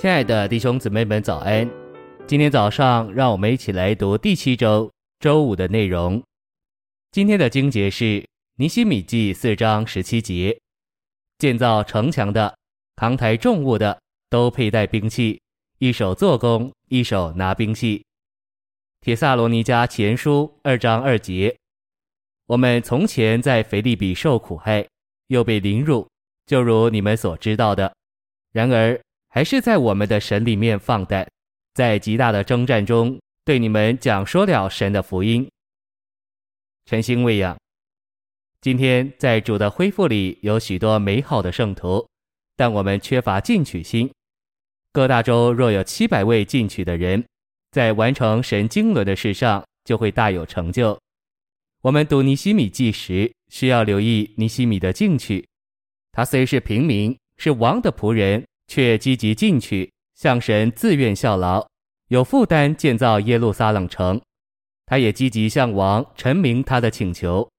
亲爱的弟兄姊妹们，早安！今天早上，让我们一起来读第七周周五的内容。今天的经节是尼希米记四章十七节：建造城墙的、扛抬重物的，都佩戴兵器，一手做工，一手拿兵器。铁萨罗尼迦前书二章二节：我们从前在腓立比受苦害，又被凌辱，就如你们所知道的。然而，还是在我们的神里面放的，在极大的征战中，对你们讲说了神的福音。晨星喂养。今天在主的恢复里有许多美好的圣徒，但我们缺乏进取心。各大洲若有七百位进取的人，在完成神经纶的事上就会大有成就。我们读尼西米记时，需要留意尼西米的进取。他虽是平民，是王的仆人。却积极进取，向神自愿效劳，有负担建造耶路撒冷城。他也积极向王陈明他的请求。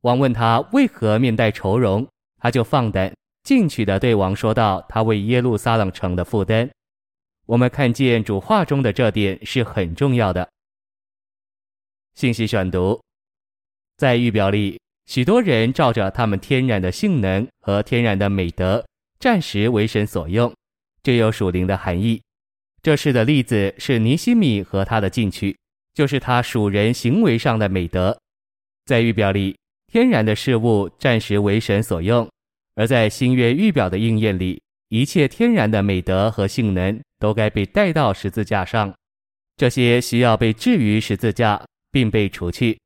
王问他为何面带愁容，他就放胆进取地对王说道：“他为耶路撒冷城的负担。”我们看见主话中的这点是很重要的。信息选读，在预表里，许多人照着他们天然的性能和天然的美德。暂时为神所用，这有属灵的含义。这事的例子是尼西米和他的进取，就是他属人行为上的美德。在预表里，天然的事物暂时为神所用；而在新约预表的应验里，一切天然的美德和性能都该被带到十字架上，这些需要被置于十字架，并被除去。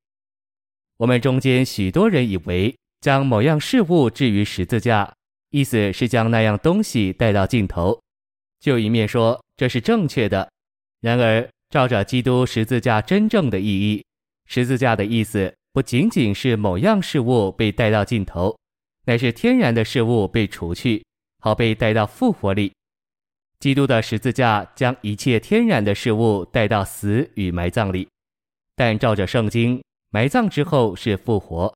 我们中间许多人以为，将某样事物置于十字架。意思是将那样东西带到尽头，就一面说这是正确的。然而，照着基督十字架真正的意义，十字架的意思不仅仅是某样事物被带到尽头，乃是天然的事物被除去，好被带到复活里。基督的十字架将一切天然的事物带到死与埋葬里，但照着圣经，埋葬之后是复活。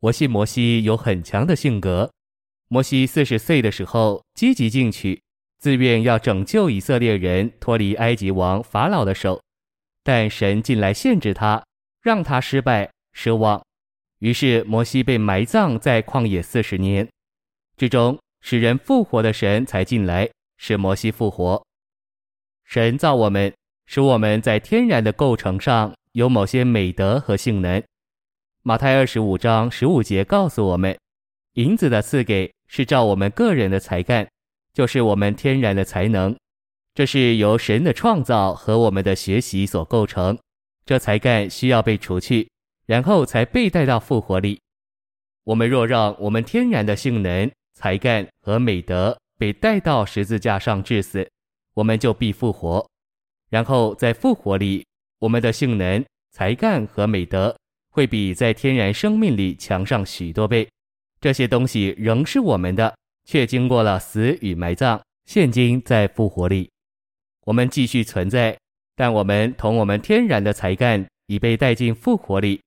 我信摩西有很强的性格。摩西四十岁的时候，积极进取，自愿要拯救以色列人脱离埃及王法老的手，但神进来限制他，让他失败失望。于是摩西被埋葬在旷野四十年之中，使人复活的神才进来，使摩西复活。神造我们，使我们在天然的构成上有某些美德和性能。马太二十五章十五节告诉我们，银子的赐给。是照我们个人的才干，就是我们天然的才能，这是由神的创造和我们的学习所构成。这才干需要被除去，然后才被带到复活里。我们若让我们天然的性能、才干和美德被带到十字架上致死，我们就必复活。然后在复活里，我们的性能、才干和美德会比在天然生命里强上许多倍。这些东西仍是我们的，却经过了死与埋葬，现今在复活里，我们继续存在，但我们同我们天然的才干已被带进复活里。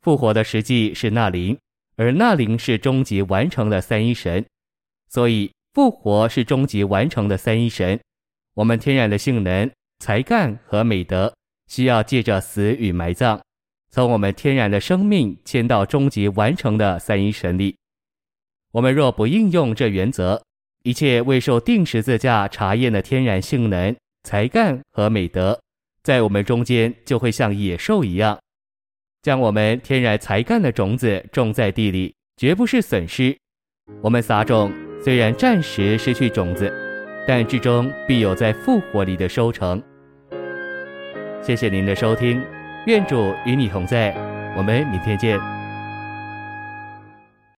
复活的实际是那灵，而那灵是终极完成的三一神，所以复活是终极完成的三一神。我们天然的性能、才干和美德需要借着死与埋葬。从我们天然的生命迁到终极完成的三一神力，我们若不应用这原则，一切未受定十字架查验的天然性能、才干和美德，在我们中间就会像野兽一样。将我们天然才干的种子种在地里，绝不是损失。我们撒种，虽然暂时失去种子，但至终必有在复活里的收成。谢谢您的收听。愿主与你同在，我们明天见。